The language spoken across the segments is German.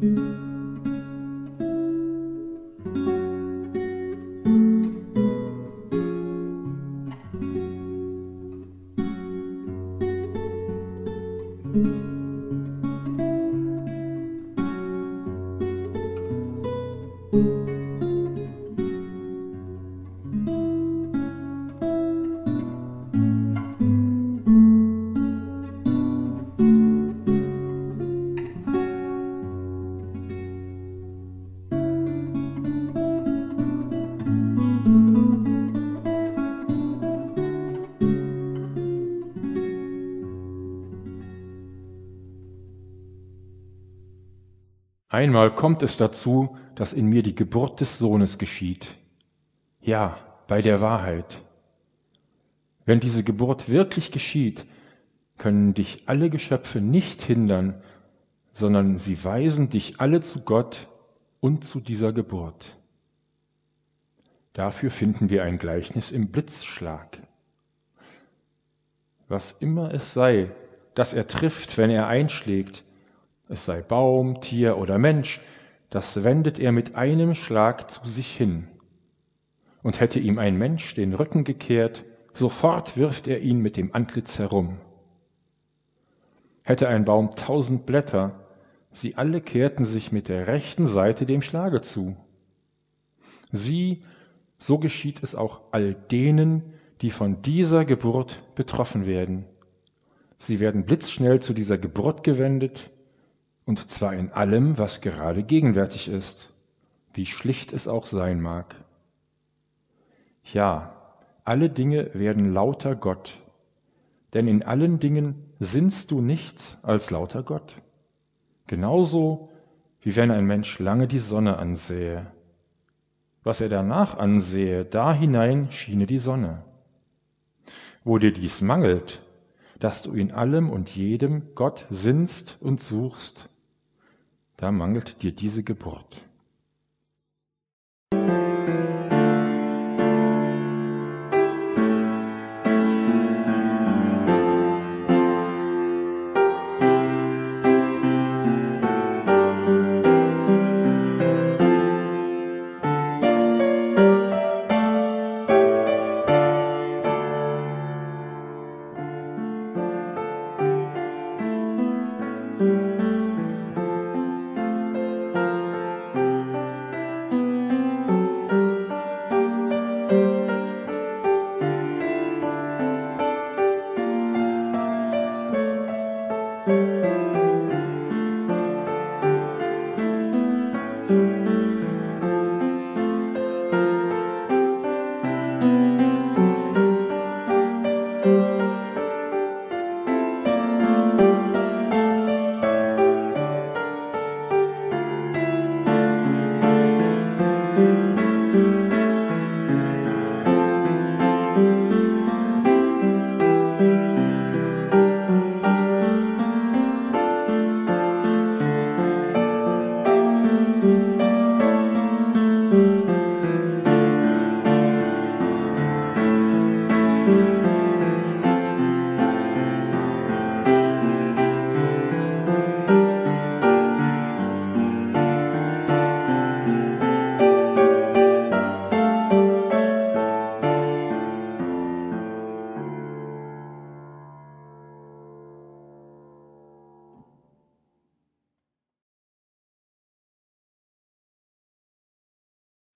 Música Einmal kommt es dazu, dass in mir die Geburt des Sohnes geschieht. Ja, bei der Wahrheit. Wenn diese Geburt wirklich geschieht, können dich alle Geschöpfe nicht hindern, sondern sie weisen dich alle zu Gott und zu dieser Geburt. Dafür finden wir ein Gleichnis im Blitzschlag. Was immer es sei, das er trifft, wenn er einschlägt, es sei Baum, Tier oder Mensch, das wendet er mit einem Schlag zu sich hin. Und hätte ihm ein Mensch den Rücken gekehrt, sofort wirft er ihn mit dem Antlitz herum. Hätte ein Baum tausend Blätter, sie alle kehrten sich mit der rechten Seite dem Schlage zu. Sie, so geschieht es auch all denen, die von dieser Geburt betroffen werden. Sie werden blitzschnell zu dieser Geburt gewendet, und zwar in allem, was gerade gegenwärtig ist, wie schlicht es auch sein mag. Ja, alle Dinge werden lauter Gott, denn in allen Dingen sinnst du nichts als lauter Gott. Genauso wie wenn ein Mensch lange die Sonne ansähe. Was er danach ansähe, da hinein schiene die Sonne. Wo dir dies mangelt, dass du in allem und jedem Gott sinnst und suchst, da mangelt dir diese Geburt.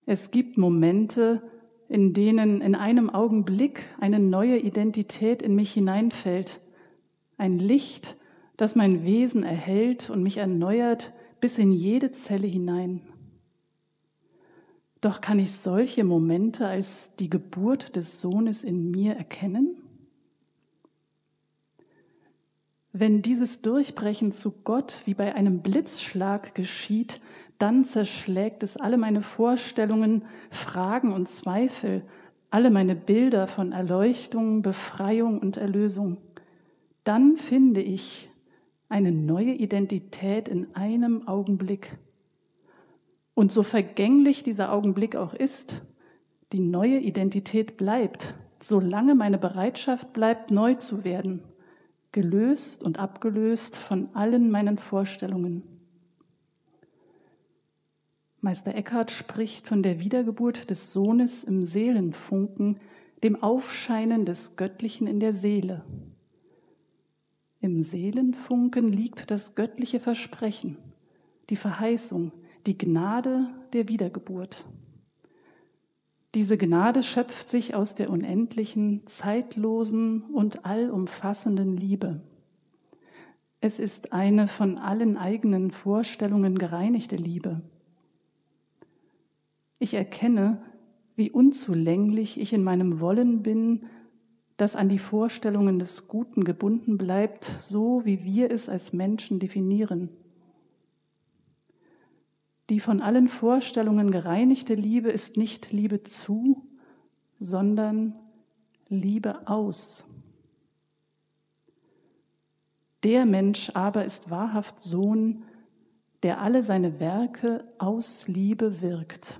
Es gibt Momente, in denen in einem Augenblick eine neue Identität in mich hineinfällt, ein Licht, das mein Wesen erhält und mich erneuert bis in jede Zelle hinein. Doch kann ich solche Momente als die Geburt des Sohnes in mir erkennen? Wenn dieses Durchbrechen zu Gott wie bei einem Blitzschlag geschieht, dann zerschlägt es alle meine Vorstellungen, Fragen und Zweifel, alle meine Bilder von Erleuchtung, Befreiung und Erlösung. Dann finde ich eine neue Identität in einem Augenblick. Und so vergänglich dieser Augenblick auch ist, die neue Identität bleibt, solange meine Bereitschaft bleibt, neu zu werden, gelöst und abgelöst von allen meinen Vorstellungen. Meister Eckhart spricht von der Wiedergeburt des Sohnes im Seelenfunken, dem Aufscheinen des Göttlichen in der Seele. Im Seelenfunken liegt das göttliche Versprechen, die Verheißung, die Gnade der Wiedergeburt. Diese Gnade schöpft sich aus der unendlichen, zeitlosen und allumfassenden Liebe. Es ist eine von allen eigenen Vorstellungen gereinigte Liebe. Ich erkenne, wie unzulänglich ich in meinem Wollen bin, das an die Vorstellungen des Guten gebunden bleibt, so wie wir es als Menschen definieren. Die von allen Vorstellungen gereinigte Liebe ist nicht Liebe zu, sondern Liebe aus. Der Mensch aber ist wahrhaft Sohn, der alle seine Werke aus Liebe wirkt.